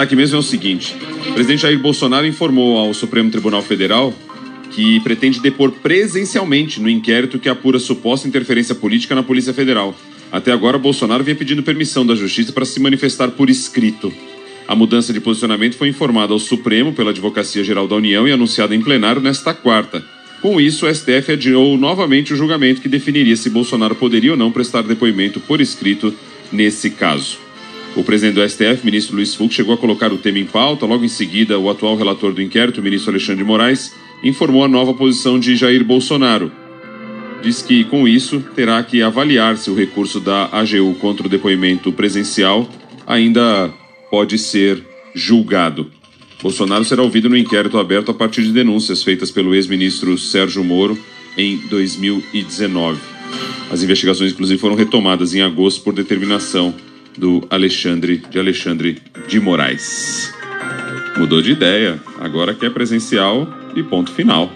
Aqui mesmo é o seguinte: o presidente Jair Bolsonaro informou ao Supremo Tribunal Federal que pretende depor presencialmente no inquérito que apura suposta interferência política na Polícia Federal. Até agora, Bolsonaro vinha pedindo permissão da Justiça para se manifestar por escrito. A mudança de posicionamento foi informada ao Supremo pela Advocacia Geral da União e anunciada em plenário nesta quarta. Com isso, o STF adiou novamente o julgamento que definiria se Bolsonaro poderia ou não prestar depoimento por escrito nesse caso. O presidente do STF, ministro Luiz Fux, chegou a colocar o tema em pauta. Logo em seguida, o atual relator do inquérito, o ministro Alexandre de Moraes, informou a nova posição de Jair Bolsonaro. Diz que, com isso, terá que avaliar se o recurso da AGU contra o depoimento presencial ainda pode ser julgado. Bolsonaro será ouvido no inquérito aberto a partir de denúncias feitas pelo ex-ministro Sérgio Moro em 2019. As investigações, inclusive, foram retomadas em agosto por determinação do Alexandre de Alexandre de Moraes. Mudou de ideia, agora quer presencial e ponto final.